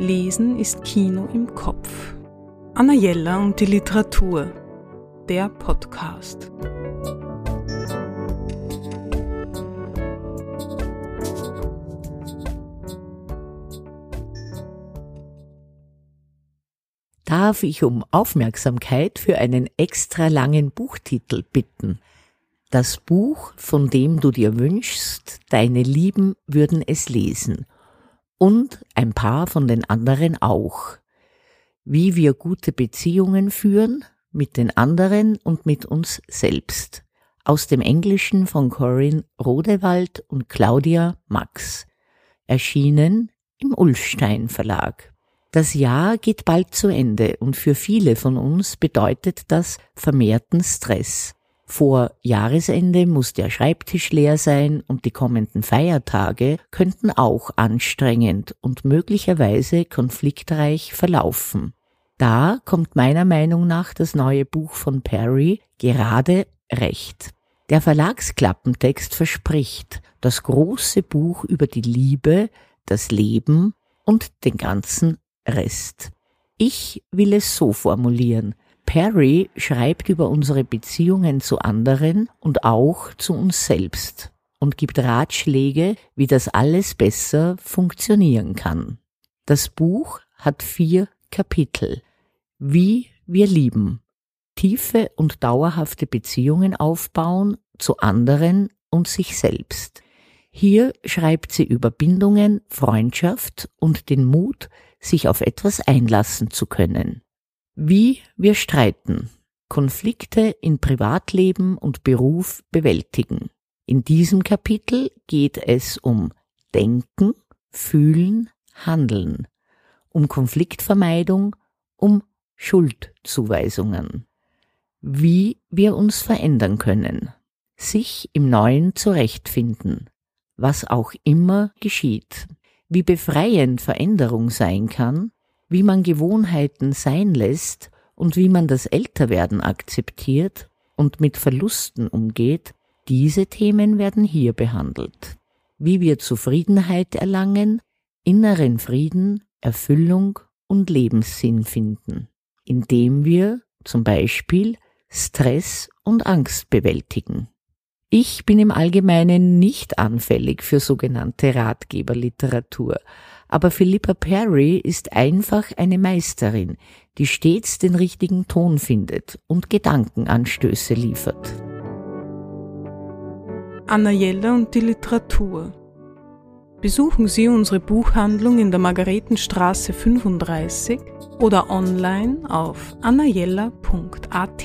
Lesen ist Kino im Kopf. Anna Jella und die Literatur. Der Podcast. Darf ich um Aufmerksamkeit für einen extra langen Buchtitel bitten? Das Buch, von dem du dir wünschst, deine Lieben würden es lesen – und ein paar von den anderen auch. Wie wir gute Beziehungen führen mit den anderen und mit uns selbst. Aus dem Englischen von Corinne Rodewald und Claudia Max. Erschienen im Ulfstein Verlag. Das Jahr geht bald zu Ende und für viele von uns bedeutet das vermehrten Stress. Vor Jahresende muss der Schreibtisch leer sein und die kommenden Feiertage könnten auch anstrengend und möglicherweise konfliktreich verlaufen. Da kommt meiner Meinung nach das neue Buch von Perry gerade recht. Der Verlagsklappentext verspricht das große Buch über die Liebe, das Leben und den ganzen Rest. Ich will es so formulieren. Perry schreibt über unsere Beziehungen zu anderen und auch zu uns selbst und gibt Ratschläge, wie das alles besser funktionieren kann. Das Buch hat vier Kapitel. Wie wir lieben. Tiefe und dauerhafte Beziehungen aufbauen zu anderen und sich selbst. Hier schreibt sie über Bindungen, Freundschaft und den Mut, sich auf etwas einlassen zu können. Wie wir streiten, Konflikte in Privatleben und Beruf bewältigen. In diesem Kapitel geht es um Denken, Fühlen, Handeln, um Konfliktvermeidung, um Schuldzuweisungen. Wie wir uns verändern können, sich im Neuen zurechtfinden, was auch immer geschieht, wie befreiend Veränderung sein kann wie man Gewohnheiten sein lässt und wie man das Älterwerden akzeptiert und mit Verlusten umgeht, diese Themen werden hier behandelt. Wie wir Zufriedenheit erlangen, inneren Frieden, Erfüllung und Lebenssinn finden, indem wir zum Beispiel Stress und Angst bewältigen. Ich bin im Allgemeinen nicht anfällig für sogenannte Ratgeberliteratur, aber Philippa Perry ist einfach eine Meisterin, die stets den richtigen Ton findet und Gedankenanstöße liefert. Anna Jelle und die Literatur. Besuchen Sie unsere Buchhandlung in der Margaretenstraße 35 oder online auf annajella.at.